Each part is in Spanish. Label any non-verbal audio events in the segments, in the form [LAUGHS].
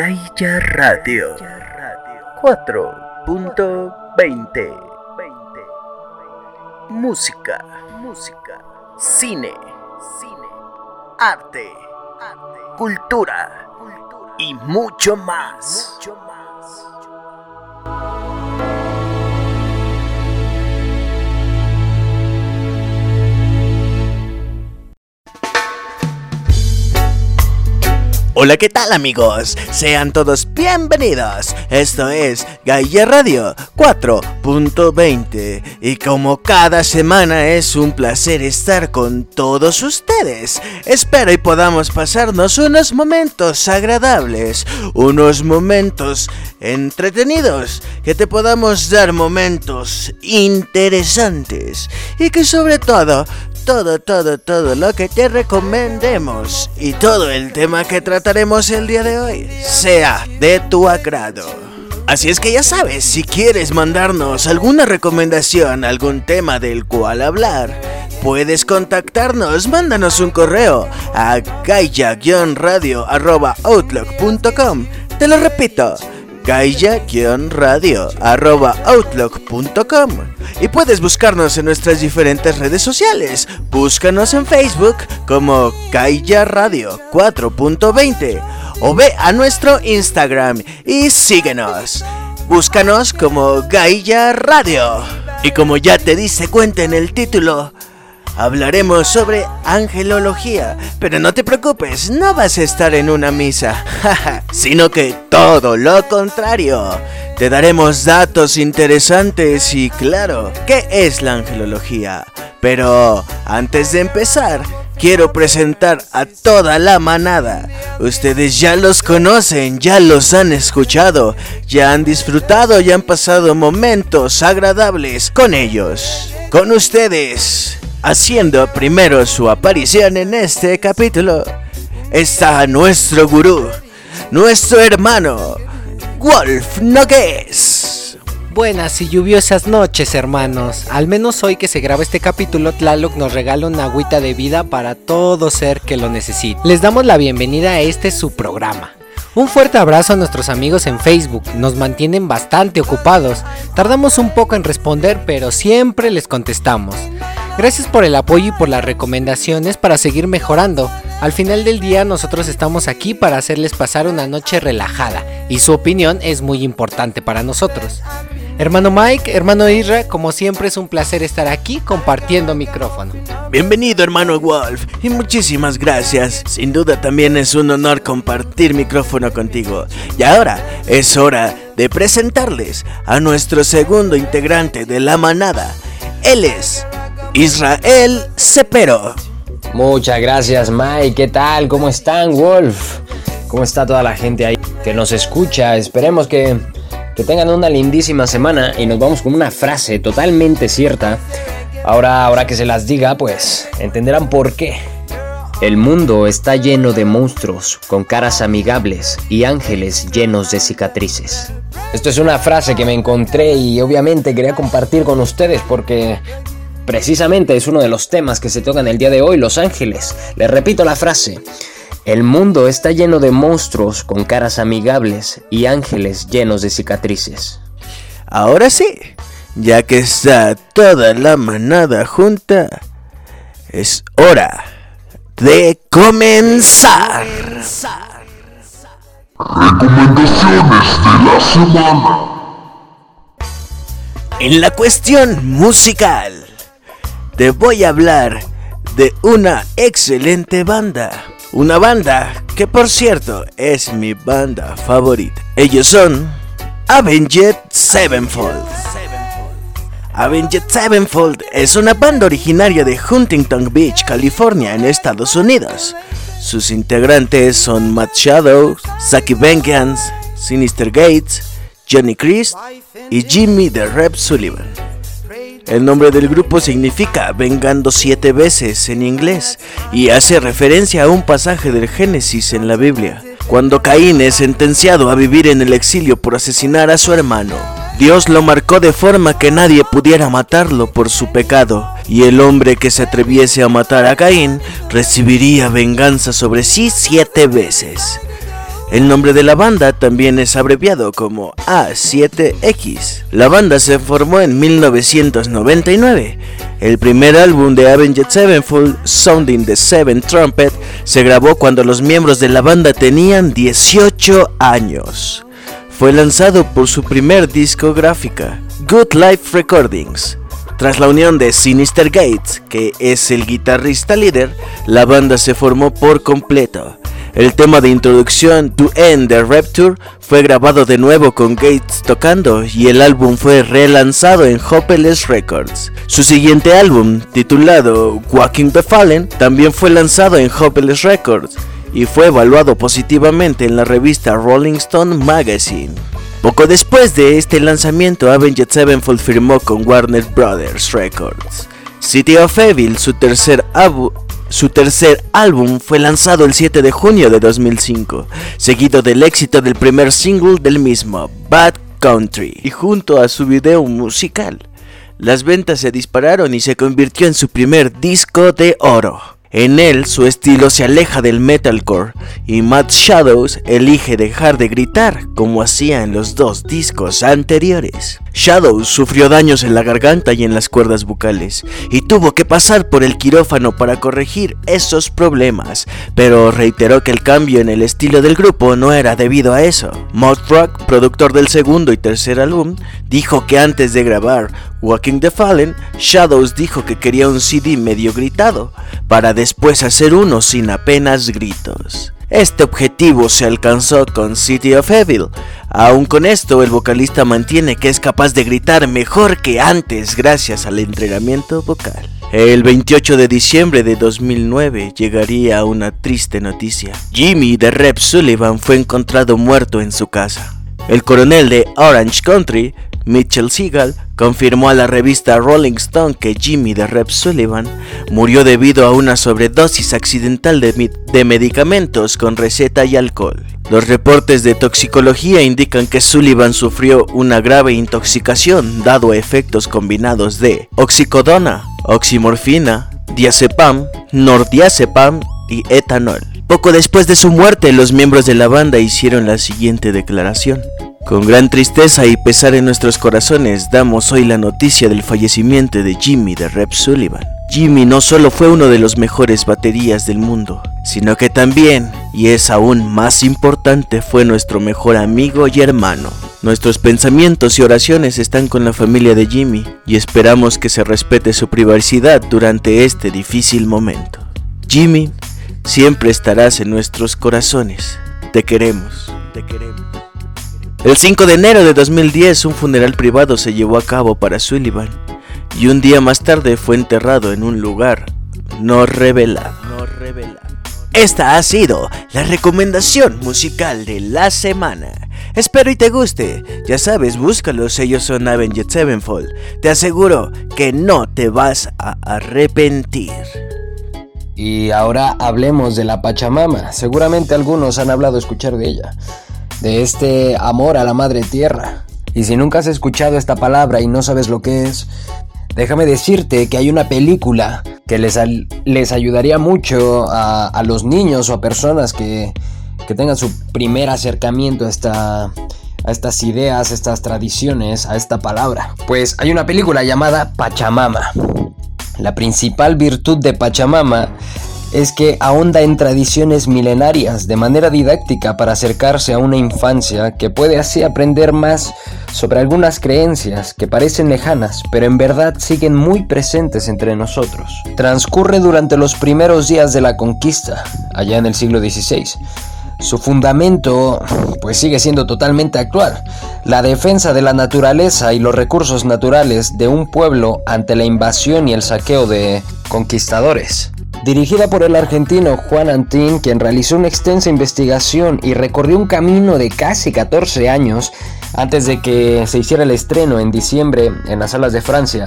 Gaia Radio 4.20 Música, música, cine, cine, arte, cultura, y mucho más. Mucho más. Hola, ¿qué tal amigos? Sean todos bienvenidos. Esto es Gaia Radio 4.20 y como cada semana es un placer estar con todos ustedes. Espero y podamos pasarnos unos momentos agradables, unos momentos entretenidos, que te podamos dar momentos interesantes y que sobre todo todo, todo, todo lo que te recomendemos y todo el tema que trataremos el día de hoy sea de tu agrado. Así es que ya sabes, si quieres mandarnos alguna recomendación, algún tema del cual hablar, puedes contactarnos, mándanos un correo a gaia-radio.outlook.com. Te lo repito, gaia-radio.outlook.com y puedes buscarnos en nuestras diferentes redes sociales. Búscanos en Facebook como Gaia Radio 4.20 o ve a nuestro Instagram y síguenos. Búscanos como Gaia Radio. Y como ya te diste cuenta en el título, hablaremos sobre angelología. Pero no te preocupes, no vas a estar en una misa, [LAUGHS] sino que todo lo contrario. Te daremos datos interesantes y claro, ¿qué es la angelología? Pero antes de empezar, quiero presentar a toda la manada. Ustedes ya los conocen, ya los han escuchado, ya han disfrutado y han pasado momentos agradables con ellos. Con ustedes, haciendo primero su aparición en este capítulo, está nuestro gurú, nuestro hermano, Wolf Nogues. Buenas y lluviosas noches, hermanos. Al menos hoy que se graba este capítulo, Tlaloc nos regala una agüita de vida para todo ser que lo necesite. Les damos la bienvenida a este su programa. Un fuerte abrazo a nuestros amigos en Facebook, nos mantienen bastante ocupados. Tardamos un poco en responder, pero siempre les contestamos. Gracias por el apoyo y por las recomendaciones para seguir mejorando. Al final del día nosotros estamos aquí para hacerles pasar una noche relajada y su opinión es muy importante para nosotros. Hermano Mike, hermano Isra, como siempre es un placer estar aquí compartiendo micrófono. Bienvenido hermano Wolf y muchísimas gracias. Sin duda también es un honor compartir micrófono contigo. Y ahora es hora de presentarles a nuestro segundo integrante de la manada. Él es Israel Cepero. Muchas gracias Mike, ¿qué tal? ¿Cómo están Wolf? ¿Cómo está toda la gente ahí que nos escucha? Esperemos que, que tengan una lindísima semana y nos vamos con una frase totalmente cierta. Ahora, ahora que se las diga, pues entenderán por qué. El mundo está lleno de monstruos con caras amigables y ángeles llenos de cicatrices. Esto es una frase que me encontré y obviamente quería compartir con ustedes porque Precisamente es uno de los temas que se tocan el día de hoy, Los Ángeles. Les repito la frase. El mundo está lleno de monstruos con caras amigables y ángeles llenos de cicatrices. Ahora sí, ya que está toda la manada junta, es hora de comenzar. Recomendaciones de la semana. En la cuestión musical te voy a hablar de una excelente banda. Una banda que por cierto es mi banda favorita. Ellos son Avenged Sevenfold. Avenged Sevenfold es una banda originaria de Huntington Beach, California, en Estados Unidos. Sus integrantes son Matt Shadow, Saki Vengeance, Sinister Gates, Johnny Christ y Jimmy the Rep Sullivan. El nombre del grupo significa vengando siete veces en inglés y hace referencia a un pasaje del Génesis en la Biblia, cuando Caín es sentenciado a vivir en el exilio por asesinar a su hermano. Dios lo marcó de forma que nadie pudiera matarlo por su pecado, y el hombre que se atreviese a matar a Caín recibiría venganza sobre sí siete veces. El nombre de la banda también es abreviado como A7X. La banda se formó en 1999. El primer álbum de Avenged Sevenfold, Sounding the Seven Trumpet, se grabó cuando los miembros de la banda tenían 18 años. Fue lanzado por su primer discográfica, Good Life Recordings. Tras la unión de Sinister Gates, que es el guitarrista líder, la banda se formó por completo. El tema de introducción To End the Rapture fue grabado de nuevo con Gates tocando y el álbum fue relanzado en Hopeless Records. Su siguiente álbum, titulado Walking the Fallen, también fue lanzado en Hopeless Records y fue evaluado positivamente en la revista Rolling Stone Magazine. Poco después de este lanzamiento, Avenged Sevenfold firmó con Warner Brothers Records. City of Evil, su tercer, su tercer álbum, fue lanzado el 7 de junio de 2005, seguido del éxito del primer single del mismo, Bad Country, y junto a su video musical. Las ventas se dispararon y se convirtió en su primer disco de oro. En él su estilo se aleja del metalcore y Matt Shadows elige dejar de gritar como hacía en los dos discos anteriores. Shadows sufrió daños en la garganta y en las cuerdas bucales y tuvo que pasar por el quirófano para corregir esos problemas, pero reiteró que el cambio en el estilo del grupo no era debido a eso. Mod Rock, productor del segundo y tercer álbum, dijo que antes de grabar Walking the Fallen, Shadows dijo que quería un CD medio gritado, para después hacer uno sin apenas gritos. Este objetivo se alcanzó con City of Evil. Aún con esto, el vocalista mantiene que es capaz de gritar mejor que antes gracias al entrenamiento vocal. El 28 de diciembre de 2009 llegaría una triste noticia. Jimmy de Rep Sullivan fue encontrado muerto en su casa. El coronel de Orange Country Mitchell Seagal confirmó a la revista Rolling Stone que Jimmy de Rep Sullivan murió debido a una sobredosis accidental de, de, medicamentos con receta y alcohol. Los reportes de toxicología indican que Sullivan sufrió una grave intoxicación dado a efectos combinados de oxicodona, oximorfina, diazepam, nordiazepam y etanol. Poco después de su muerte, los miembros de la banda hicieron la siguiente declaración. Con gran tristeza y pesar en nuestros corazones damos hoy la noticia del fallecimiento de Jimmy de Rep Sullivan. Jimmy no solo fue uno de los mejores baterías del mundo, sino que también, y es aún más importante, fue nuestro mejor amigo y hermano. Nuestros pensamientos y oraciones están con la familia de Jimmy y esperamos que se respete su privacidad durante este difícil momento. Jimmy, siempre estarás en nuestros corazones. Te queremos, te queremos. El 5 de enero de 2010 un funeral privado se llevó a cabo para Sullivan y un día más tarde fue enterrado en un lugar no revelado. Esta ha sido la recomendación musical de la semana. Espero y te guste. Ya sabes, búscalos, ellos son Avenged Sevenfold. Te aseguro que no te vas a arrepentir. Y ahora hablemos de la Pachamama. Seguramente algunos han hablado escuchar de ella de este amor a la madre tierra. Y si nunca has escuchado esta palabra y no sabes lo que es, déjame decirte que hay una película que les, les ayudaría mucho a, los niños o a personas que, que tengan su primer acercamiento a, esta, a estas ideas, a estas tradiciones, a esta palabra. Pues hay una película llamada Pachamama. La principal virtud de Pachamama es que ahonda en tradiciones milenarias de manera didáctica para acercarse a una infancia que puede así aprender más sobre algunas creencias que parecen lejanas, pero en verdad siguen muy presentes entre nosotros. Transcurre durante los primeros días de la conquista, allá en el siglo XVI. Su fundamento pues sigue siendo totalmente actual, la defensa de la naturaleza y los recursos naturales de un pueblo ante la invasión y el saqueo de conquistadores. Dirigida por el argentino Juan Antín, quien realizó una extensa investigación y recorrió un camino de casi 14 años antes de que se hiciera el estreno en diciembre en las salas de Francia.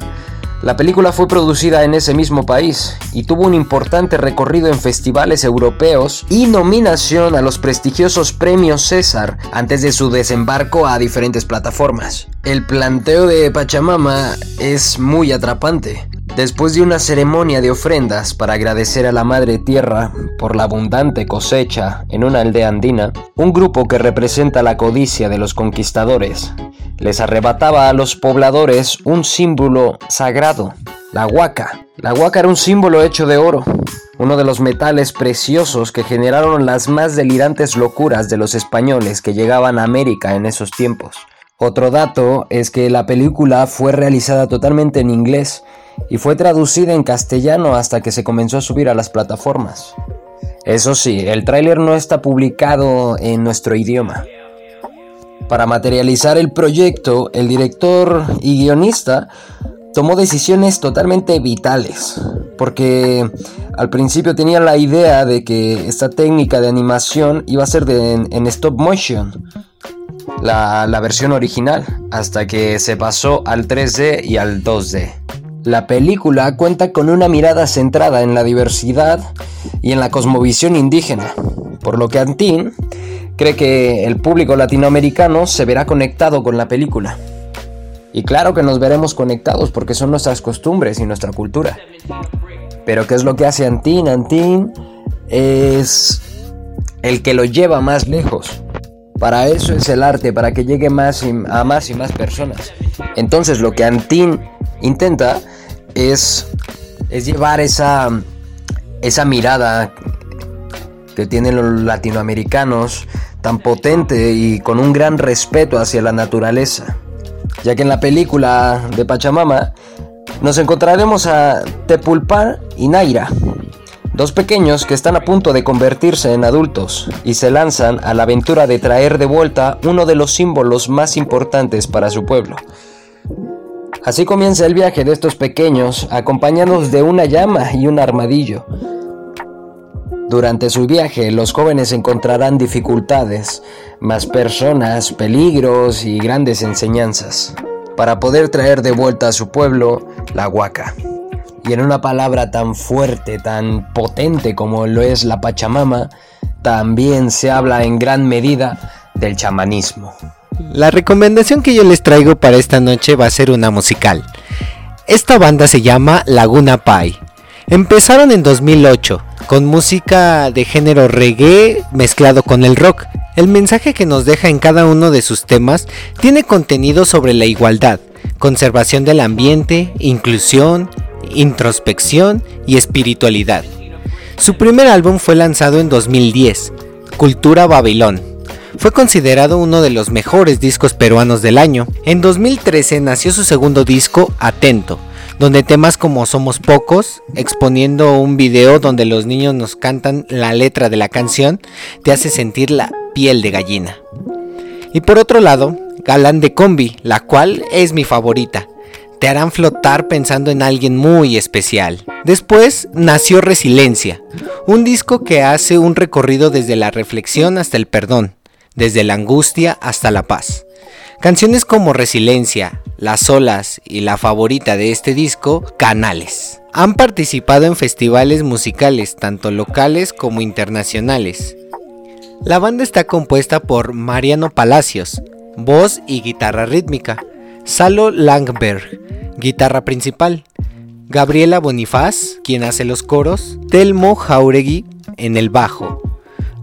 La película fue producida en ese mismo país y tuvo un importante recorrido en festivales europeos y nominación a los prestigiosos premios César antes de su desembarco a diferentes plataformas. El planteo de Pachamama es muy atrapante. Después de una ceremonia de ofrendas para agradecer a la Madre Tierra por la abundante cosecha en una aldea andina, un grupo que representa la codicia de los conquistadores les arrebataba a los pobladores un símbolo sagrado, la huaca. La huaca era un símbolo hecho de oro, uno de los metales preciosos que generaron las más delirantes locuras de los españoles que llegaban a América en esos tiempos. Otro dato es que la película fue realizada totalmente en inglés y fue traducida en castellano hasta que se comenzó a subir a las plataformas. Eso sí, el tráiler no está publicado en nuestro idioma. Para materializar el proyecto, el director y guionista tomó decisiones totalmente vitales, porque al principio tenía la idea de que esta técnica de animación iba a ser en, stop motion, la, la versión original, hasta que se pasó al 3D y al 2D. La película cuenta con una mirada centrada en la diversidad y en la cosmovisión indígena, por lo que Antin cree que el público latinoamericano se verá conectado con la película. Y claro que nos veremos conectados porque son nuestras costumbres y nuestra cultura. Pero ¿qué es lo que hace Antin? Antin es el que lo lleva más lejos. Para eso es el arte, para que llegue más a más y más personas. Entonces lo que Antin intenta es, es llevar esa, esa mirada que tienen los latinoamericanos tan potente y con un gran respeto hacia la naturaleza. Ya que en la película de Pachamama nos encontraremos a Tepulpar y Naira, dos pequeños que están a punto de convertirse en adultos y se lanzan a la aventura de traer de vuelta uno de los símbolos más importantes para su pueblo, Así comienza el viaje de estos pequeños, acompañados de una llama y un armadillo. Durante su viaje, los jóvenes encontrarán dificultades, más personas, peligros y grandes enseñanzas, para poder traer de vuelta a su pueblo la huaca. Y en una palabra tan fuerte, tan potente como lo es la Pachamama, también se habla en gran medida del chamanismo. La recomendación que yo les traigo para esta noche va a ser una musical. Esta banda se llama Laguna Pai. Empezaron en 2008 con música de género reggae mezclado con el rock. El mensaje que nos deja en cada uno de sus temas tiene contenido sobre la igualdad, conservación del ambiente, inclusión, introspección y espiritualidad. Su primer álbum fue lanzado en 2010, Cultura Babilón fue considerado uno de los mejores discos peruanos del año. En 2013 nació su segundo disco, Atento, donde temas como Somos Pocos, exponiendo un video donde los niños nos cantan la letra de la canción, te hace sentir la piel de gallina. Y por otro lado, Galán de Combi, la cual es mi favorita. Te harán flotar pensando en alguien muy especial. Después nació Resiliencia, un disco que hace un recorrido desde la reflexión hasta el perdón desde la angustia hasta la paz. Canciones como Resiliencia, Las olas y la favorita de este disco, Canales. Han participado en festivales musicales tanto locales como internacionales. La banda está compuesta por Mariano Palacios, voz y guitarra rítmica, Salo Langberg, guitarra principal, Gabriela Bonifaz, quien hace los coros, Telmo Jauregui en el bajo,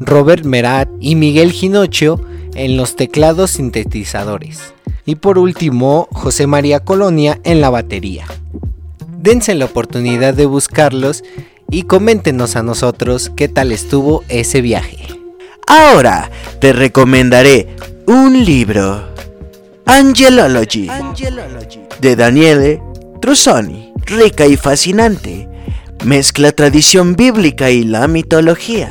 Robert Merat y Miguel Ginocho en los teclados sintetizadores. Y por último, José María Colonia en la batería. Dense la oportunidad de buscarlos y coméntenos a nosotros qué tal estuvo ese viaje. Ahora te recomendaré un libro, Angelology, de Daniele Trussoni, rica y fascinante. Mezcla tradición bíblica y la mitología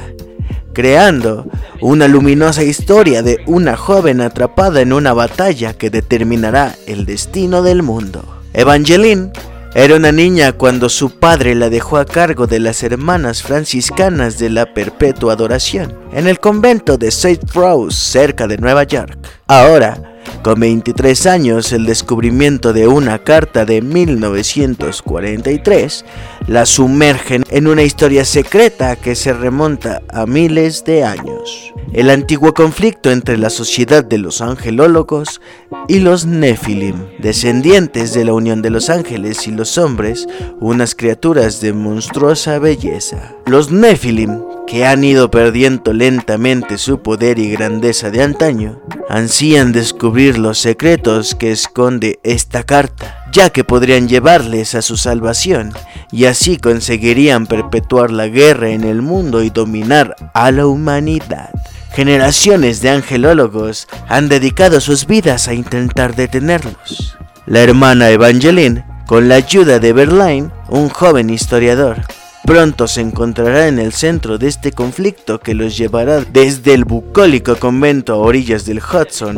creando una luminosa historia de una joven atrapada en una batalla que determinará el destino del mundo. Evangeline era una niña cuando su padre la dejó a cargo de las hermanas franciscanas de la Perpetua Adoración en el convento de St. Rose cerca de Nueva York. Ahora, Con 23 años, el descubrimiento de una carta de 1943 la sumergen en una historia secreta que se remonta a miles de años. El antiguo conflicto entre la sociedad de los angelólogos y los Nephilim, descendientes de la unión de los ángeles y los hombres, unas criaturas de monstruosa belleza. Los Nephilim, que han ido perdiendo lentamente su poder y grandeza de antaño, ansían descubrir los secretos que esconde esta carta, ya que podrían llevarles a su salvación y así conseguirían perpetuar la guerra en el mundo y dominar a la humanidad. Generaciones de angelólogos han dedicado sus vidas a intentar detenerlos. La hermana Evangeline, con la ayuda de Berline, un joven historiador, pronto se encontrará en el centro de este conflicto que los llevará desde el bucólico convento a orillas del Hudson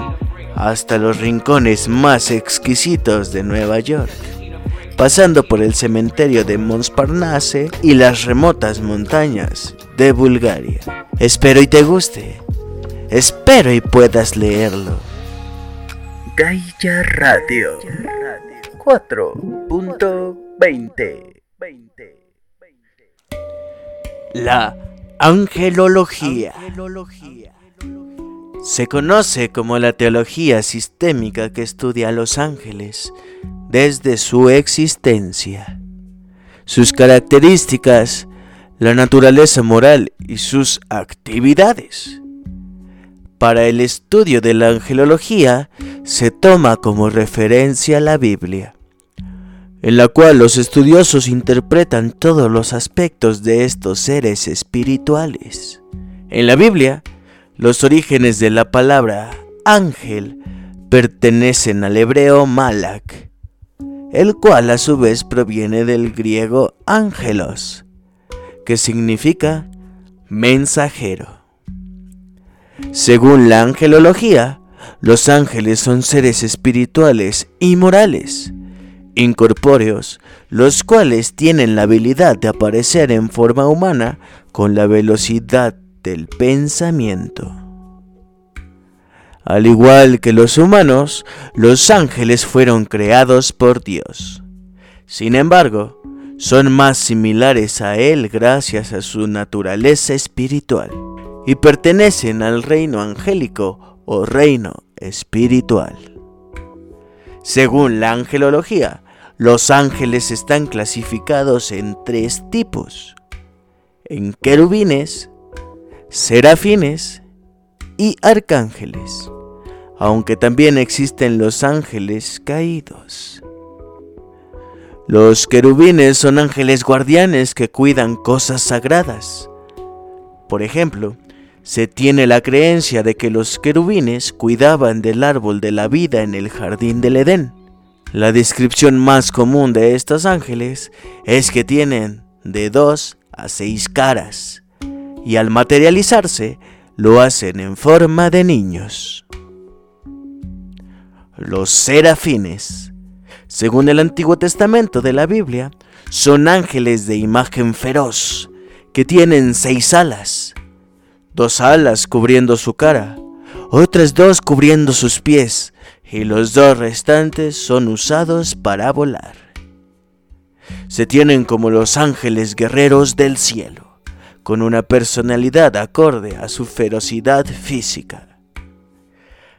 hasta los rincones más exquisitos de Nueva York, pasando por el cementerio de Montparnasse y las remotas montañas de Bulgaria. Espero y te guste. Espero y puedas leerlo. Gaia Radio 4.20 La angelología se conoce como la teología sistémica que estudia a los ángeles desde su existencia, sus características, la naturaleza moral y sus actividades. Para el estudio de la angelología se toma como referencia la Biblia, en la cual los estudiosos interpretan todos los aspectos de estos seres espirituales. En la Biblia, los orígenes de la palabra ángel pertenecen al hebreo malak, el cual a su vez proviene del griego ángelos, que significa mensajero. Según la angelología, los ángeles son seres espirituales y morales, incorpóreos, los cuales tienen la habilidad de aparecer en forma humana con la velocidad del pensamiento. Al igual que los humanos, los ángeles fueron creados por Dios. Sin embargo, son más similares a Él gracias a su naturaleza espiritual y pertenecen al reino angélico o reino espiritual. Según la angelología, los ángeles están clasificados en tres tipos, en querubines, serafines y arcángeles, aunque también existen los ángeles caídos. Los querubines son ángeles guardianes que cuidan cosas sagradas. Por ejemplo, se tiene la creencia de que los querubines cuidaban del árbol de la vida en el jardín del Edén. La descripción más común de estos ángeles es que tienen de dos a seis caras y al materializarse lo hacen en forma de niños. Los serafines según el Antiguo Testamento de la Biblia, son ángeles de imagen feroz, que tienen seis alas, dos alas cubriendo su cara, otras dos cubriendo sus pies, y los dos restantes son usados para volar. Se tienen como los ángeles guerreros del cielo, con una personalidad acorde a su ferocidad física.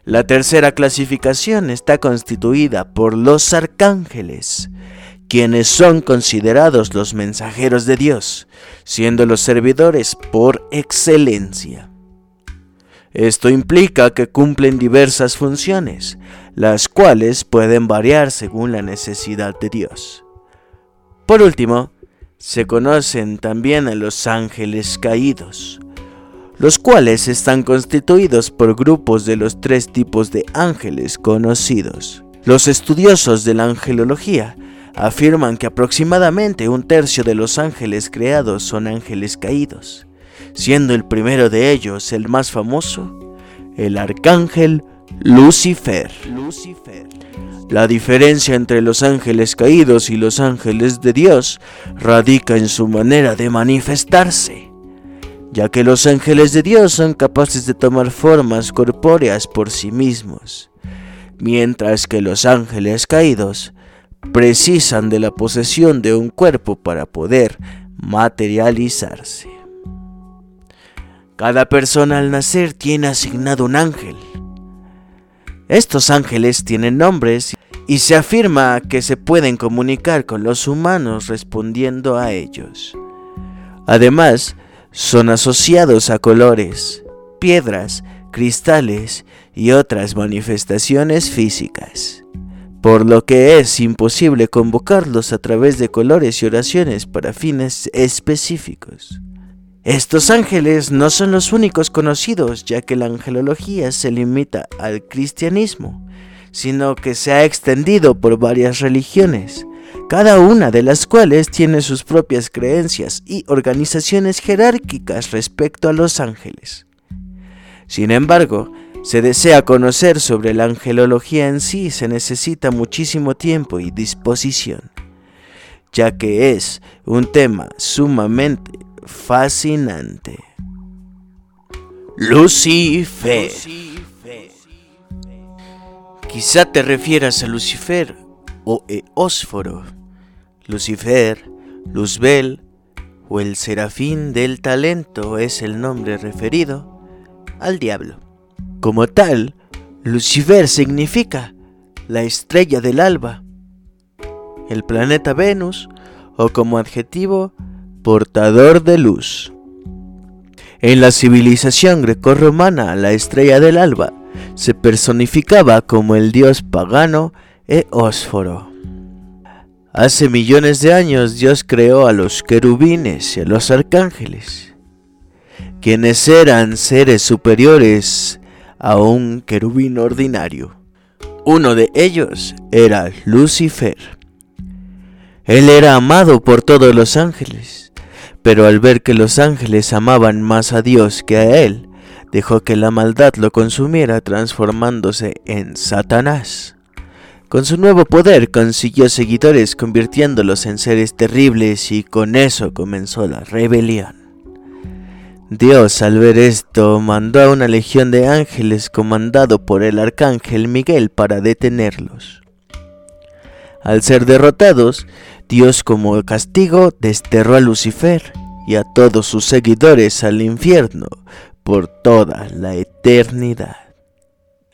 La tercera clasificación está constituida por los arcángeles, quienes son considerados los mensajeros de Dios, siendo los servidores por excelencia. Esto implica que cumplen diversas funciones, las cuales pueden variar según la necesidad de Dios. Por último, se conocen también a los ángeles caídos, los cuales están constituidos por grupos de los tres tipos de ángeles conocidos. Los estudiosos de la angelología afirman que aproximadamente un tercio de los ángeles creados son ángeles caídos, siendo el primero de ellos el más famoso, el arcángel Lucifer. La diferencia entre los ángeles caídos y los ángeles de Dios radica en su manera de manifestarse ya que los ángeles de Dios son capaces de tomar formas corpóreas por sí mismos, mientras que los ángeles caídos precisan de la posesión de un cuerpo para poder materializarse. Cada persona al nacer tiene asignado un ángel. Estos ángeles tienen nombres y se afirma que se pueden comunicar con los humanos respondiendo a ellos. Además, son asociados a colores, piedras, cristales y otras manifestaciones físicas, por lo que es imposible convocarlos a través de colores y oraciones para fines específicos. Estos ángeles no son los únicos conocidos, ya que la angelología se limita al cristianismo, sino que se ha extendido por varias religiones, cada una de las cuales tiene sus propias creencias y organizaciones jerárquicas respecto a los ángeles. Sin embargo, se desea conocer sobre la angelología en sí se necesita muchísimo tiempo y disposición, ya que es un tema sumamente fascinante. Lucifer. Quizá te refieras a Lucifer o Eósforo. Lucifer, Luzbel o el serafín del talento es el nombre referido al diablo. Como tal, Lucifer significa la estrella del alba, el planeta Venus o como adjetivo portador de luz. En la civilización grecorromana, la estrella del alba se personificaba como el dios pagano Eósforo. Hace millones de años Dios creó a los querubines y a los arcángeles, quienes eran seres superiores a un querubín ordinario. Uno de ellos era Lucifer. Él era amado por todos los ángeles pero al ver que los ángeles amaban más a Dios que a él, dejó que la maldad lo consumiera transformándose en Satanás. Con su nuevo poder consiguió seguidores convirtiéndolos en seres terribles y con eso comenzó la rebelión. Dios al ver esto mandó a una legión de ángeles comandado por el arcángel Miguel para detenerlos. Al ser derrotados, Dios como castigo desterró a Lucifer y a todos sus seguidores al infierno por toda la eternidad.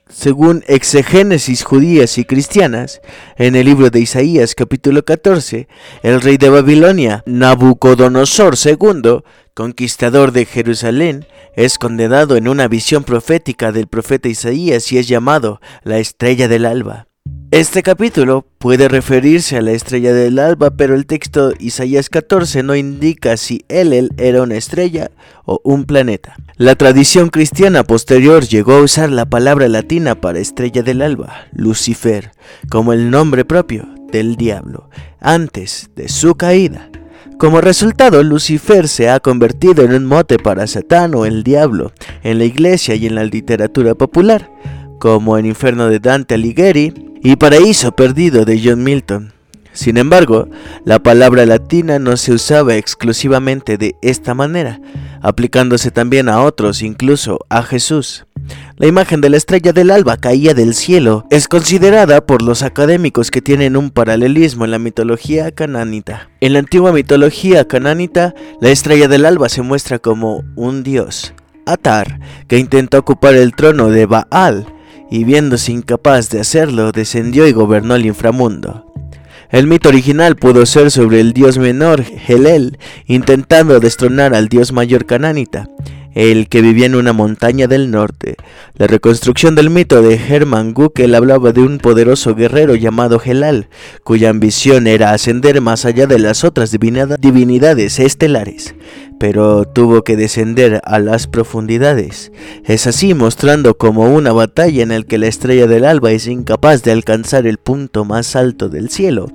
Según exegénesis judías y cristianas, en el libro de Isaías capítulo 14, el rey de Babilonia, Nabucodonosor II, conquistador de Jerusalén, es condenado en una visión profética del profeta Isaías y es llamado la estrella del alba. Este capítulo puede referirse a la estrella del alba, pero el texto Isaías 14 no indica si Elel era una estrella o un planeta. La tradición cristiana posterior llegó a usar la palabra latina para estrella del alba, Lucifer, como el nombre propio del diablo, antes de su caída. Como resultado, Lucifer se ha convertido en un mote para Satán o el diablo en la iglesia y en la literatura popular, como en Inferno de Dante Alighieri, y Paraíso Perdido de John Milton. Sin embargo, la palabra latina no se usaba exclusivamente de esta manera, aplicándose también a otros, incluso a Jesús. La imagen de la estrella del alba caía del cielo es considerada por los académicos que tienen un paralelismo en la mitología canánita. En la antigua mitología canánita, la estrella del alba se muestra como un dios, Atar, que intenta ocupar el trono de Baal, y viéndose incapaz de hacerlo, descendió y gobernó el inframundo. El mito original pudo ser sobre el dios menor, Helel, intentando destronar al dios mayor canánita, el que vivía en una montaña del norte. La reconstrucción del mito de Hermann Guckel hablaba de un poderoso guerrero llamado Helal, cuya ambición era ascender más allá de las otras divinidades estelares pero tuvo que descender a las profundidades. Es así mostrando como una batalla en la que la estrella del alba es incapaz de alcanzar el punto más alto del cielo,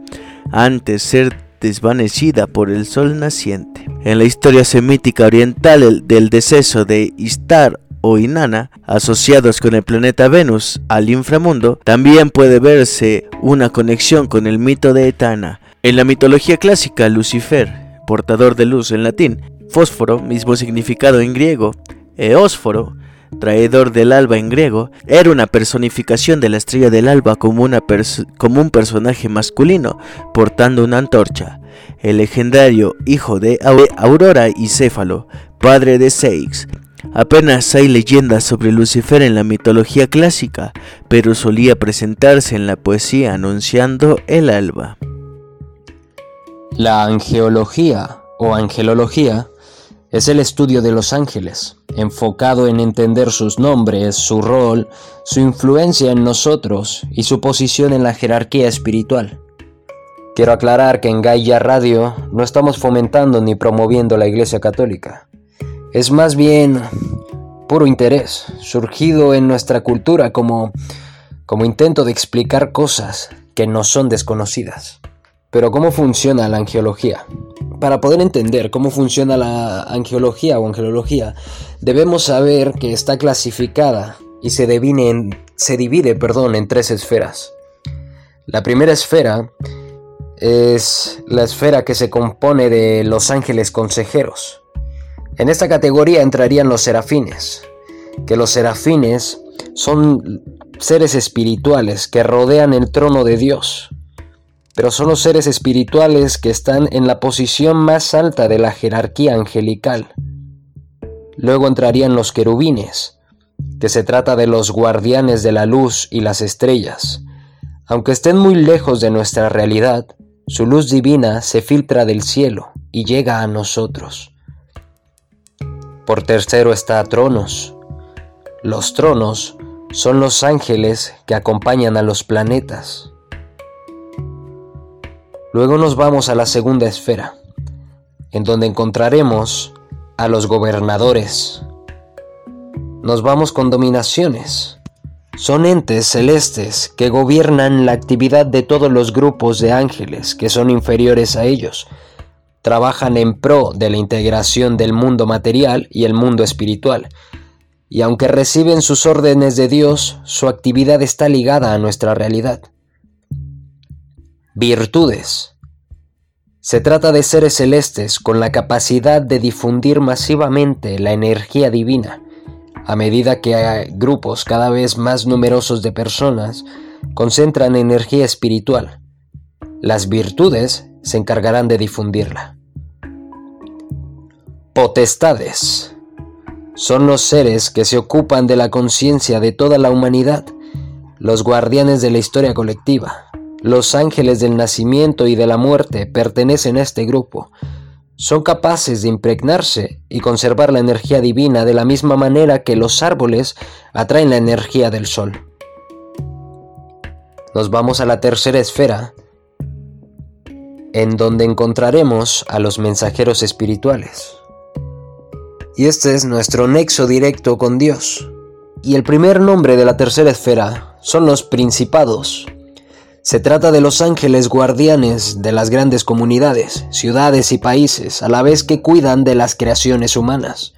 antes ser desvanecida por el sol naciente. En la historia semítica oriental del deceso de Istar o Inanna, asociados con el planeta Venus al inframundo, también puede verse una conexión con el mito de Etana. En la mitología clásica, Lucifer, portador de luz en latín, Fósforo, mismo significado en griego, eósforo, traidor del alba en griego, era una personificación de la estrella del alba como, una como un personaje masculino portando una antorcha. El legendario hijo de Aurora y Céfalo, padre de Seix, Apenas hay leyendas sobre Lucifer en la mitología clásica, pero solía presentarse en la poesía anunciando el alba. La angeología o angelología es el estudio de los ángeles, enfocado en entender sus nombres, su rol, su influencia en nosotros y su posición en la jerarquía espiritual. Quiero aclarar que en Gaia Radio no estamos fomentando ni promoviendo la Iglesia Católica. Es más bien puro interés, surgido en nuestra cultura como, como intento de explicar cosas que no son desconocidas. Pero ¿cómo funciona la angiología? Para poder entender cómo funciona la angiología o angelología, debemos saber que está clasificada y se en, se divide perdón, en tres esferas. La primera esfera es la esfera que se compone de los ángeles consejeros. En esta categoría entrarían los serafines, que los serafines son seres espirituales que rodean el trono de Dios pero son los seres espirituales que están en la posición más alta de la jerarquía angelical. Luego entrarían los querubines, que se trata de los guardianes de la luz y las estrellas. Aunque estén muy lejos de nuestra realidad, su luz divina se filtra del cielo y llega a nosotros. Por tercero está tronos. Los tronos son los ángeles que acompañan a los planetas. Luego nos vamos a la segunda esfera, en donde encontraremos a los gobernadores. Nos vamos con dominaciones. Son entes celestes que gobiernan la actividad de todos los grupos de ángeles que son inferiores a ellos. Trabajan en pro de la integración del mundo material y el mundo espiritual. Y aunque reciben sus órdenes de Dios, su actividad está ligada a nuestra realidad. Virtudes. Se trata de seres celestes con la capacidad de difundir masivamente la energía divina, a medida que grupos cada vez más numerosos de personas concentran energía espiritual. Las virtudes se encargarán de difundirla. Potestades. Son los seres que se ocupan de la conciencia de toda la humanidad, los guardianes de la historia colectiva, los ángeles del nacimiento y de la muerte pertenecen a este grupo. Son capaces de impregnarse y conservar la energía divina de la misma manera que los árboles atraen la energía del sol. Nos vamos a la tercera esfera, en donde encontraremos a los mensajeros espirituales. Y este es nuestro nexo directo con Dios. Y el primer nombre de la tercera esfera son los principados. Se trata de los ángeles guardianes de las grandes comunidades, ciudades y países, a la vez que cuidan de las creaciones humanas.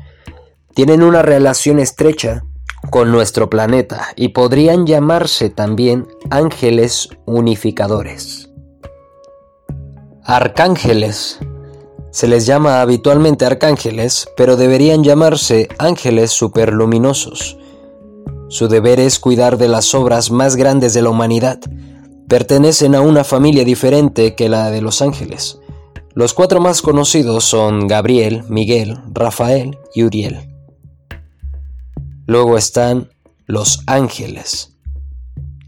Tienen una relación estrecha con nuestro planeta y podrían llamarse también ángeles unificadores. Arcángeles. Se les llama habitualmente arcángeles, pero deberían llamarse ángeles superluminosos. Su deber es cuidar de las obras más grandes de la humanidad, pertenecen a una familia diferente que la de los ángeles. Los cuatro más conocidos son Gabriel, Miguel, Rafael y Uriel. Luego están los ángeles.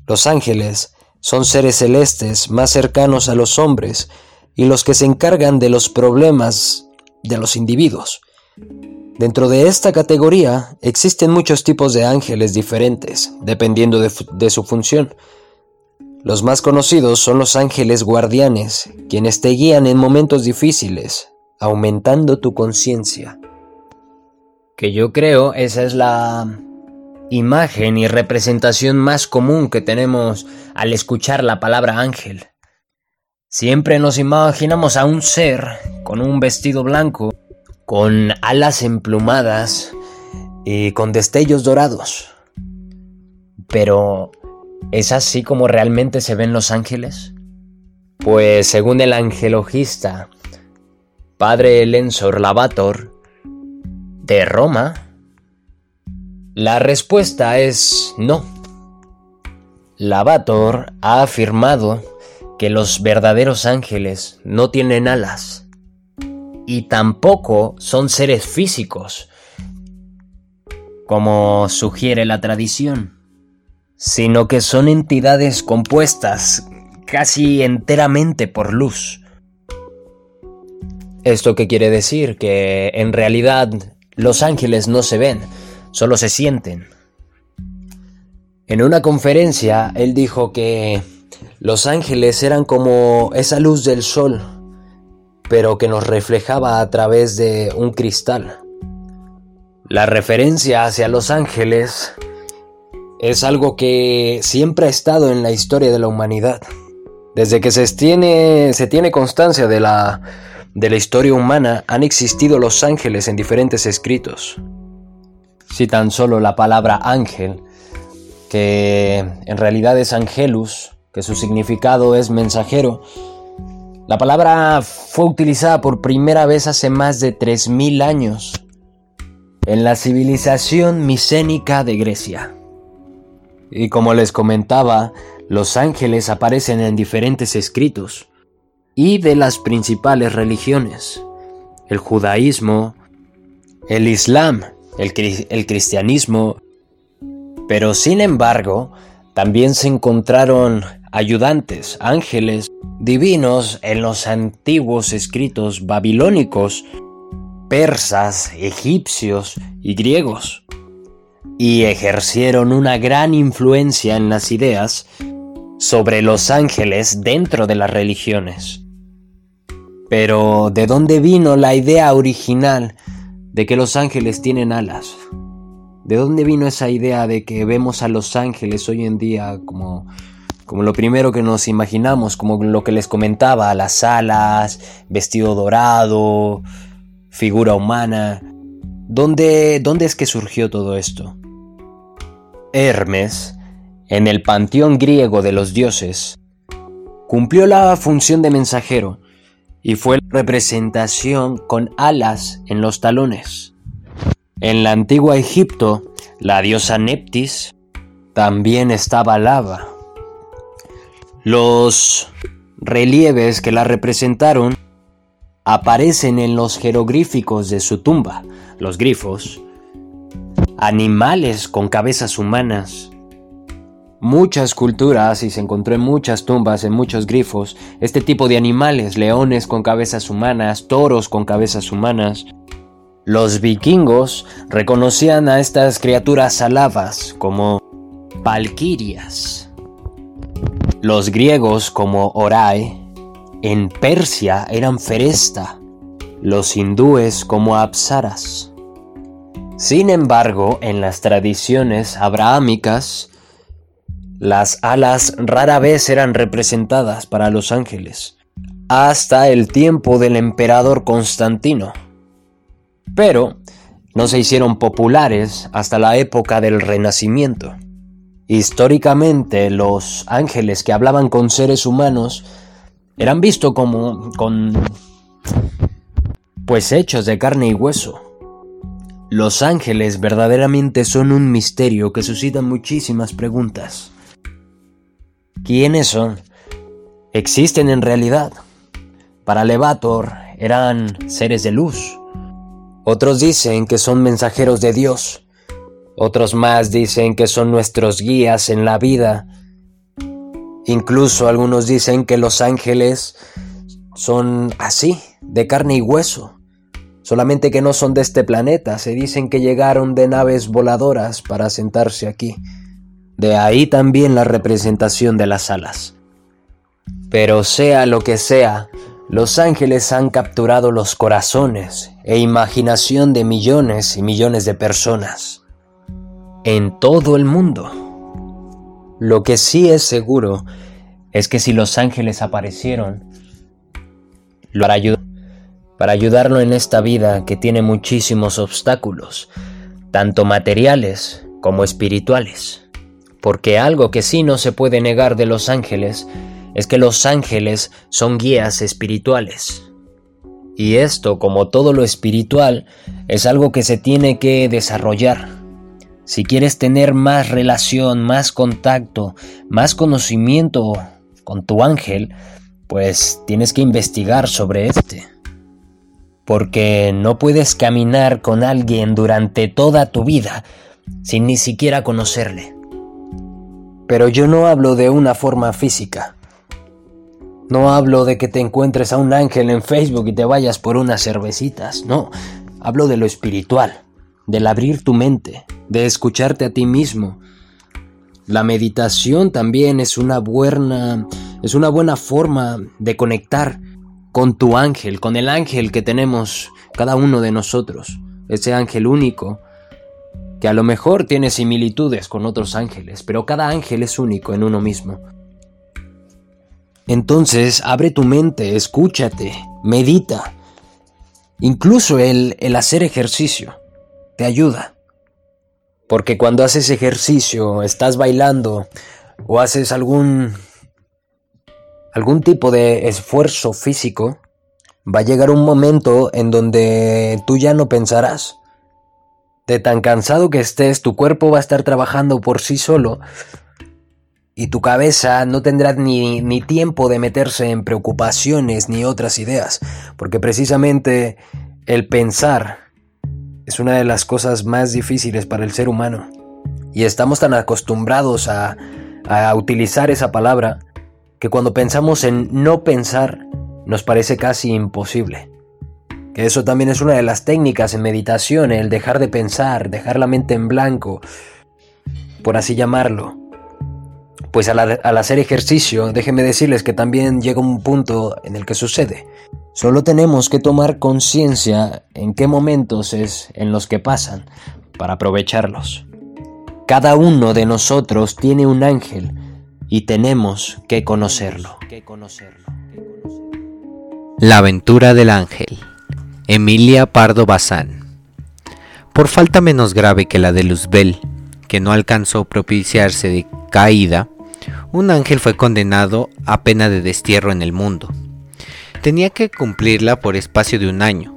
Los ángeles son seres celestes más cercanos a los hombres y los que se encargan de los problemas de los individuos. Dentro de esta categoría existen muchos tipos de ángeles diferentes, dependiendo de, su función. Los más conocidos son los ángeles guardianes, quienes te guían en momentos difíciles, aumentando tu conciencia. Que yo creo esa es la imagen y representación más común que tenemos al escuchar la palabra ángel. Siempre nos imaginamos a un ser con un vestido blanco, con alas emplumadas y con destellos dorados. Pero ¿Es así como realmente se ven los ángeles? Pues según el angelogista Padre Lensor Lavator de Roma, La respuesta es no. Lavator ha afirmado que los verdaderos ángeles no tienen alas y tampoco son seres físicos, como sugiere la tradición, sino que son entidades compuestas casi enteramente por luz. ¿Esto qué quiere decir? Que en realidad los ángeles no se ven, solo se sienten. En una conferencia él dijo que los ángeles eran como esa luz del sol, pero que nos reflejaba a través de un cristal. La referencia hacia los ángeles es algo que siempre ha estado en la historia de la humanidad. Desde que se tiene, constancia de la, de la historia humana, han existido los ángeles en diferentes escritos. Si tan solo la palabra ángel que en realidad es angelus, que su significado es mensajero. La palabra fue utilizada por primera vez hace más de 3.000 años en la civilización micénica de Grecia. Y como les comentaba, los ángeles aparecen en diferentes escritos y de las principales religiones, el judaísmo, el islam, el, cristianismo. Pero sin embargo, también se encontraron ayudantes, ángeles, divinos en los antiguos escritos babilónicos, persas, egipcios y griegos, y ejercieron una gran influencia en las ideas sobre los ángeles dentro de las religiones. Pero, ¿de dónde vino la idea original de que los ángeles tienen alas? ¿De dónde vino esa idea de que vemos a los ángeles hoy en día como, como lo primero que nos imaginamos, como lo que les comentaba, las alas, vestido dorado, figura humana? ¿Dónde, dónde es que surgió todo esto? Hermes, en el panteón griego de los dioses, cumplió la función de mensajero y fue representación con alas en los talones. En la antigua Egipto, la diosa Neptis también estaba lava. Los relieves que la representaron aparecen en los jeroglíficos de su tumba, los grifos, animales con cabezas humanas. Muchas culturas, y se encontró en muchas tumbas, en muchos grifos, este tipo de animales, leones con cabezas humanas, toros con cabezas humanas, los vikingos reconocían a estas criaturas alabas como valquirias. Los griegos como Orai en Persia eran Feresta, los hindúes como Apsaras. Sin embargo, en las tradiciones abrahámicas, las alas rara vez eran representadas para los ángeles, hasta el tiempo del emperador Constantino pero no se hicieron populares hasta la época del Renacimiento. Históricamente los ángeles que hablaban con seres humanos eran vistos como con pues hechos de carne y hueso. Los ángeles verdaderamente son un misterio que suscita muchísimas preguntas. ¿Quiénes son? ¿Existen en realidad? Para Levator eran seres de luz, otros dicen que son mensajeros de Dios. Otros más dicen que son nuestros guías en la vida. Incluso algunos dicen que los ángeles son así, de carne y hueso. Solamente que no son de este planeta. Se dicen que llegaron de naves voladoras para sentarse aquí. De ahí también la representación de las alas. Pero sea lo que sea, los ángeles han capturado los corazones e imaginación de millones y millones de personas en todo el mundo. Lo que sí es seguro es que si los ángeles aparecieron para, para ayudarlo en esta vida que tiene muchísimos obstáculos, tanto materiales como espirituales. Porque algo que sí no se puede negar de los ángeles es que los ángeles son guías espirituales. Y esto, como todo lo espiritual, es algo que se tiene que desarrollar. Si quieres tener más relación, más contacto, más conocimiento con tu ángel, pues tienes que investigar sobre este. Porque no puedes caminar con alguien durante toda tu vida sin ni siquiera conocerle. Pero yo no hablo de una forma física. No hablo de que te encuentres a un ángel en Facebook y te vayas por unas cervecitas, no. Hablo de lo espiritual, del abrir tu mente, de escucharte a ti mismo. La meditación también es una buena es una buena forma de conectar con tu ángel, con el ángel que tenemos cada uno de nosotros, ese ángel único que a lo mejor tiene similitudes con otros ángeles, pero cada ángel es único en uno mismo. Entonces, abre tu mente, escúchate, medita. Incluso el, el hacer ejercicio te ayuda. Porque cuando haces ejercicio, estás bailando o haces algún algún tipo de esfuerzo físico, va a llegar un momento en donde tú ya no pensarás. De tan cansado que estés, tu cuerpo va a estar trabajando por sí solo y tu cabeza no tendrá ni, ni tiempo de meterse en preocupaciones ni otras ideas, porque precisamente el pensar es una de las cosas más difíciles para el ser humano. Y estamos tan acostumbrados a, a utilizar esa palabra que cuando pensamos en no pensar nos parece casi imposible. Que eso también es una de las técnicas en meditación, el dejar de pensar, dejar la mente en blanco, por así llamarlo. Pues al, hacer ejercicio, déjenme decirles que también llega un punto en el que sucede. Solo tenemos que tomar conciencia en qué momentos es en los que pasan para aprovecharlos. Cada uno de nosotros tiene un ángel y tenemos que conocerlo. La aventura del ángel. Emilia Pardo Bazán. Por falta menos grave que la de Luzbel, que no alcanzó propiciarse de caída, un ángel fue condenado a pena de destierro en el mundo tenía que cumplirla por espacio de un año,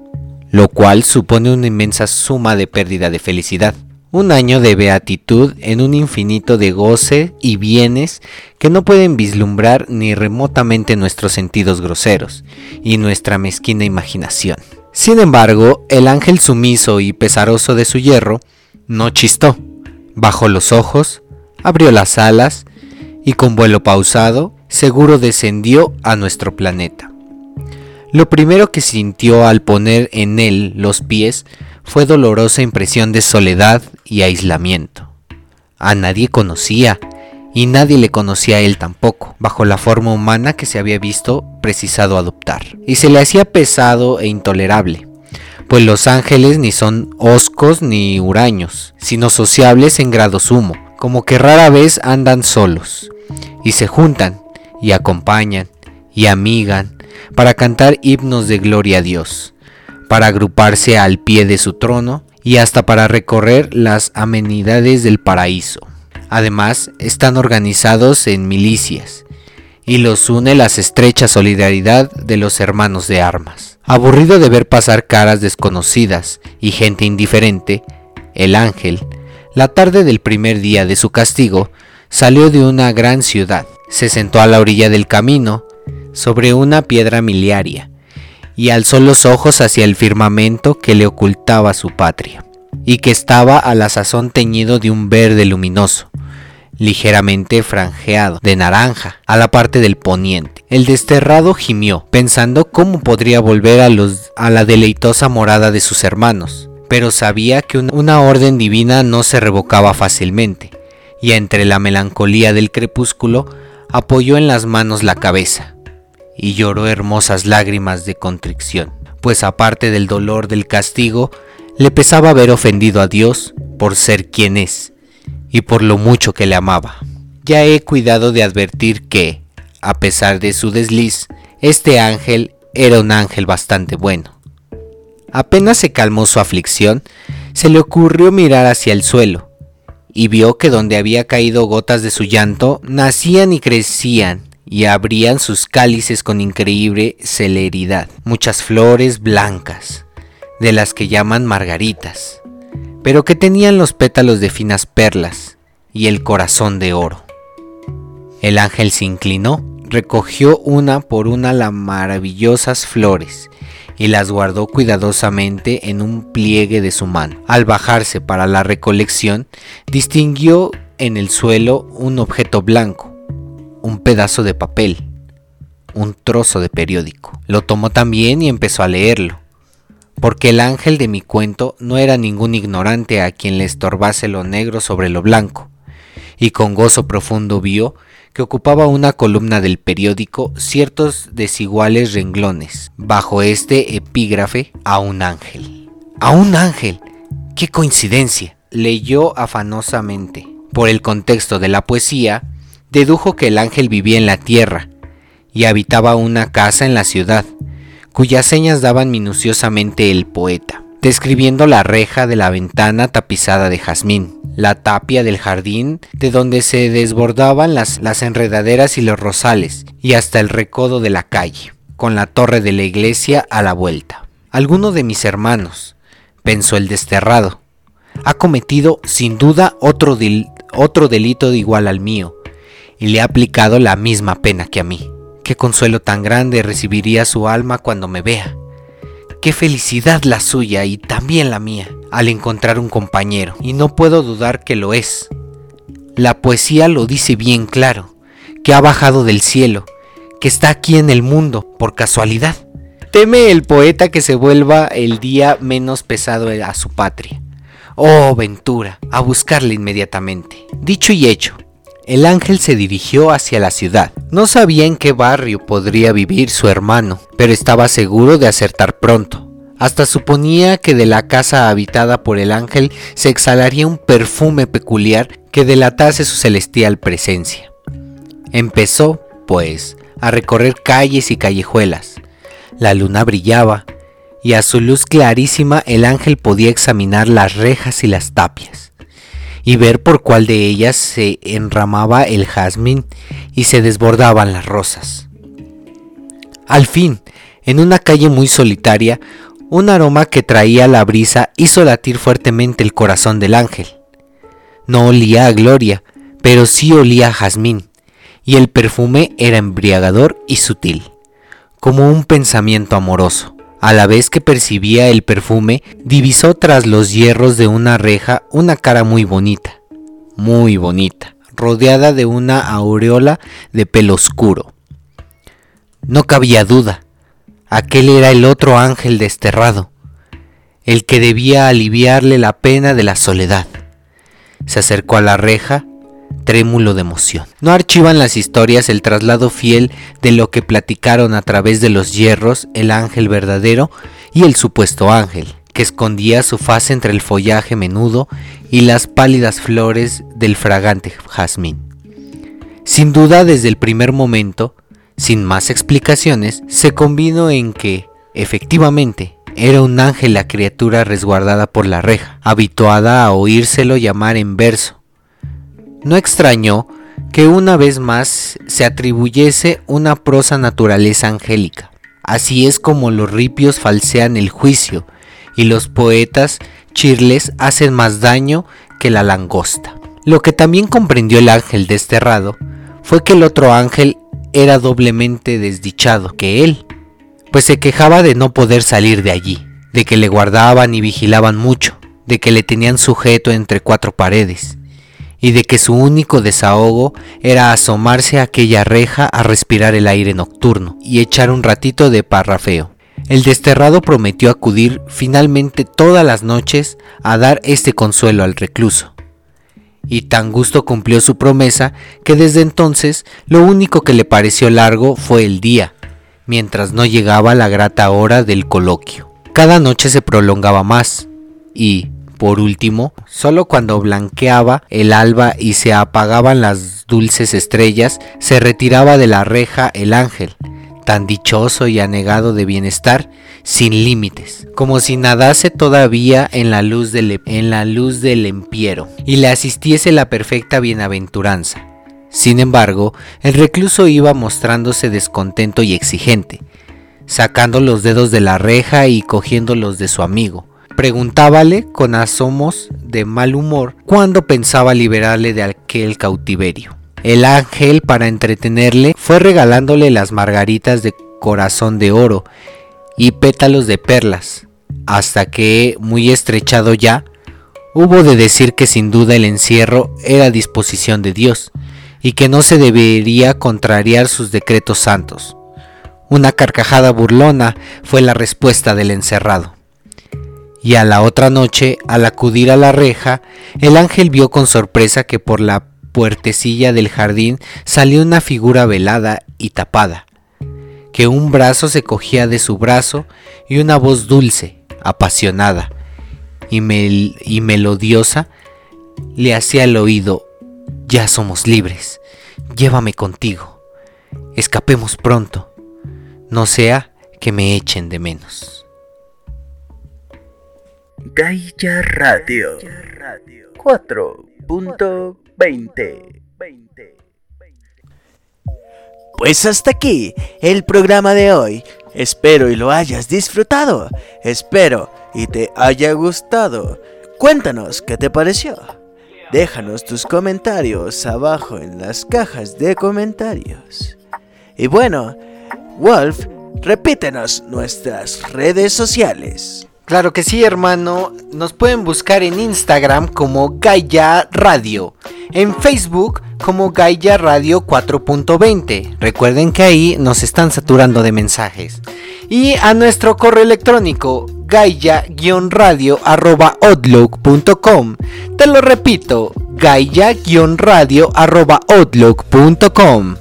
lo cual supone una inmensa suma de pérdida de felicidad. Un año de beatitud en un infinito de goce y bienes que no pueden vislumbrar ni remotamente nuestros sentidos groseros y nuestra mezquina imaginación. Sin embargo, el ángel sumiso y pesaroso de su hierro no chistó, bajó los ojos, abrió las alas y con vuelo pausado seguro descendió a nuestro planeta. Lo primero que sintió al poner en él los pies fue dolorosa impresión de soledad y aislamiento. A nadie conocía, y nadie le conocía a él tampoco, bajo la forma humana que se había visto precisado adoptar. Y se le hacía pesado e intolerable, pues los ángeles ni son oscos ni huraños, sino sociables en grado sumo, como que rara vez andan solos, y se juntan, y acompañan, y amigan, para cantar himnos de gloria a Dios, para agruparse al pie de su trono y hasta para recorrer las amenidades del paraíso. Además, están organizados en milicias y los une la estrecha solidaridad de los hermanos de armas. Aburrido de ver pasar caras desconocidas y gente indiferente, el ángel, la tarde del primer día de su castigo, salió de una gran ciudad, se sentó a la orilla del camino sobre una piedra miliaria y alzó los ojos hacia el firmamento que le ocultaba su patria, y que estaba a la sazón teñido de un verde luminoso, ligeramente franjeado de naranja a la parte del poniente. El desterrado gimió, pensando cómo podría volver a, los, a la deleitosa morada de sus hermanos, pero sabía que una orden divina no se revocaba fácilmente, y entre la melancolía del crepúsculo apoyó en las manos la cabeza, y lloró hermosas lágrimas de contrición, pues aparte del dolor del castigo, le pesaba haber ofendido a Dios por ser quien es y por lo mucho que le amaba. Ya he cuidado de advertir que, a pesar de su desliz, este ángel era un ángel bastante bueno. Apenas se calmó su aflicción, se le ocurrió mirar hacia el suelo, y vio que donde había caído gotas de su llanto, nacían y crecían y abrían sus cálices con increíble celeridad. Muchas flores blancas, de las que llaman margaritas, pero que tenían los pétalos de finas perlas y el corazón de oro. El ángel se inclinó, recogió una por una las maravillosas flores y las guardó cuidadosamente en un pliegue de su mano. Al bajarse para la recolección, distinguió en el suelo un objeto blanco, un pedazo de papel, un trozo de periódico. Lo tomó también y empezó a leerlo, porque el ángel de mi cuento no era ningún ignorante a quien le estorbase lo negro sobre lo blanco, y con gozo profundo vio que ocupaba una columna del periódico ciertos desiguales renglones, bajo este epígrafe a un ángel. ¡A un ángel! ¡Qué coincidencia! Leyó afanosamente. Por el contexto de la poesía, dedujo que el ángel vivía en la tierra y habitaba una casa en la ciudad, cuyas señas daban minuciosamente el poeta describiendo la reja de la ventana tapizada de jazmín, la tapia del jardín de donde se desbordaban las, las enredaderas y los rosales, y hasta el recodo de la calle, con la torre de la iglesia a la vuelta. Alguno de mis hermanos, pensó el desterrado, ha cometido sin duda otro, otro delito igual al mío, y le ha aplicado la misma pena que a mí. Qué consuelo tan grande recibiría su alma cuando me vea. Qué felicidad la suya y también la mía al encontrar un compañero, y no puedo dudar que lo es. La poesía lo dice bien claro, que ha bajado del cielo, que está aquí en el mundo por casualidad. Teme el poeta que se vuelva el día menos pesado a su patria. Oh, Ventura, a buscarle inmediatamente. Dicho y hecho, el ángel se dirigió hacia la ciudad. No sabía en qué barrio podría vivir su hermano, pero estaba seguro de acertar pronto. Hasta suponía que de la casa habitada por el ángel se exhalaría un perfume peculiar que delatase su celestial presencia. Empezó, pues, a recorrer calles y callejuelas. La luna brillaba, y a su luz clarísima el ángel podía examinar las rejas y las tapias y ver por cuál de ellas se enramaba el jazmín y se desbordaban las rosas. Al fin, en una calle muy solitaria, un aroma que traía la brisa hizo latir fuertemente el corazón del ángel. No olía a gloria, pero sí olía a jazmín, y el perfume era embriagador y sutil, como un pensamiento amoroso. A la vez que percibía el perfume, divisó tras los hierros de una reja una cara muy bonita, muy bonita, rodeada de una aureola de pelo oscuro. No cabía duda, aquel era el otro ángel desterrado, el que debía aliviarle la pena de la soledad. Se acercó a la reja trémulo de emoción. No archivan las historias el traslado fiel de lo que platicaron a través de los hierros el ángel verdadero y el supuesto ángel, que escondía su faz entre el follaje menudo y las pálidas flores del fragante jazmín. Sin duda desde el primer momento, sin más explicaciones, se convino en que, efectivamente, era un ángel la criatura resguardada por la reja, habituada a oírselo llamar en verso, no extrañó que una vez más se atribuyese una prosa naturaleza angélica. Así es como los ripios falsean el juicio y los poetas chirles hacen más daño que la langosta. Lo que también comprendió el ángel desterrado fue que el otro ángel era doblemente desdichado que él, pues se quejaba de no poder salir de allí, de que le guardaban y vigilaban mucho, de que le tenían sujeto entre cuatro paredes, y de que su único desahogo era asomarse a aquella reja a respirar el aire nocturno y echar un ratito de parrafeo. El desterrado prometió acudir finalmente todas las noches a dar este consuelo al recluso. Y tan gusto cumplió su promesa que desde entonces lo único que le pareció largo fue el día, mientras no llegaba la grata hora del coloquio. Cada noche se prolongaba más, y, por último, solo cuando blanqueaba el alba y se apagaban las dulces estrellas, se retiraba de la reja el ángel, tan dichoso y anegado de bienestar, sin límites, como si nadase todavía en la luz del, en la luz del empiero, y le asistiese la perfecta bienaventuranza. Sin embargo, el recluso iba mostrándose descontento y exigente, sacando los dedos de la reja y cogiendo los de su amigo, Preguntábale con asomos de mal humor cuándo pensaba liberarle de aquel cautiverio. El ángel, para entretenerle, fue regalándole las margaritas de corazón de oro y pétalos de perlas, hasta que, muy estrechado ya, hubo de decir que sin duda el encierro era disposición de Dios, y que no se debería contrariar sus decretos santos. Una carcajada burlona fue la respuesta del encerrado. Y a la otra noche, al acudir a la reja, el ángel vio con sorpresa que por la puertecilla del jardín salió una figura velada y tapada, que un brazo se cogía de su brazo y una voz dulce, apasionada y, y melodiosa le hacía al oído, ya somos libres, llévame contigo, escapemos pronto, no sea que me echen de menos. Gaia Radio 4.20 Pues hasta aquí el programa de hoy. Espero y lo hayas disfrutado. Espero y te haya gustado. Cuéntanos qué te pareció. Déjanos tus comentarios abajo en las cajas de comentarios. Y bueno, Wolf, repítenos nuestras redes sociales. Claro que sí, hermano. Nos pueden buscar en Instagram como Gaia Radio. En Facebook como Gaia Radio 4.20. Recuerden que ahí nos están saturando de mensajes. Y a nuestro correo electrónico gaia-radio.outlook.com. Te lo repito, gaia-radio.outlook.com.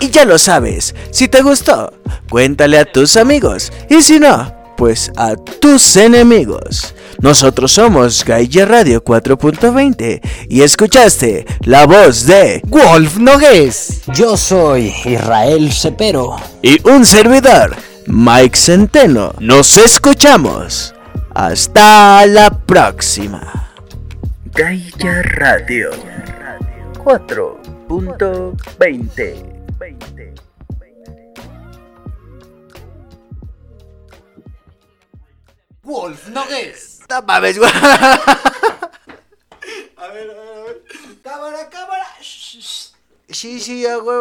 Y ya lo sabes, si te gustó, cuéntale a tus amigos. Y si no, pues a tus enemigos. Nosotros somos Gaia Radio 4.20 y escuchaste la voz de Wolf Nogues. Yo soy Israel Cepero. Y un servidor, Mike Centeno. Nos escuchamos. Hasta la próxima. Gaia Radio 4.20 Wolf Nogues. No mames, güey. A ver, a ver, a ver. Cámara, cámara. Sí, sí, a huevo.